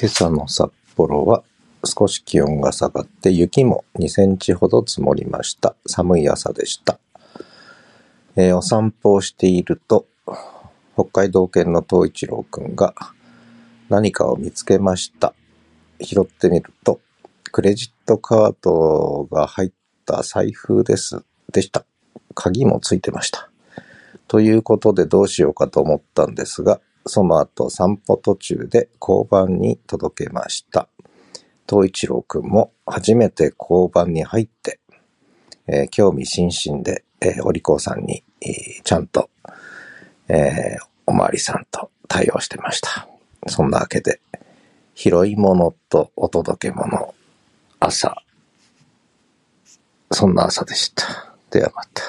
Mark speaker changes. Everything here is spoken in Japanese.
Speaker 1: 今朝の札幌は少し気温が下がって雪も2センチほど積もりました。寒い朝でした。えーお散歩をしていると、北海道犬の東一郎くんが何かを見つけました。拾ってみると、クレジットカードが入った財布です。でした。鍵もついてました。ということでどうしようかと思ったんですが、その後散歩途中で交番に届けました。東一郎くんも初めて交番に入って、えー興味津々で、えーお利口さんに、えーちゃんと、えーおまわりさんと対応してました。そんなわけで、拾い物とお届け物、朝、そんな朝でした。ではまた。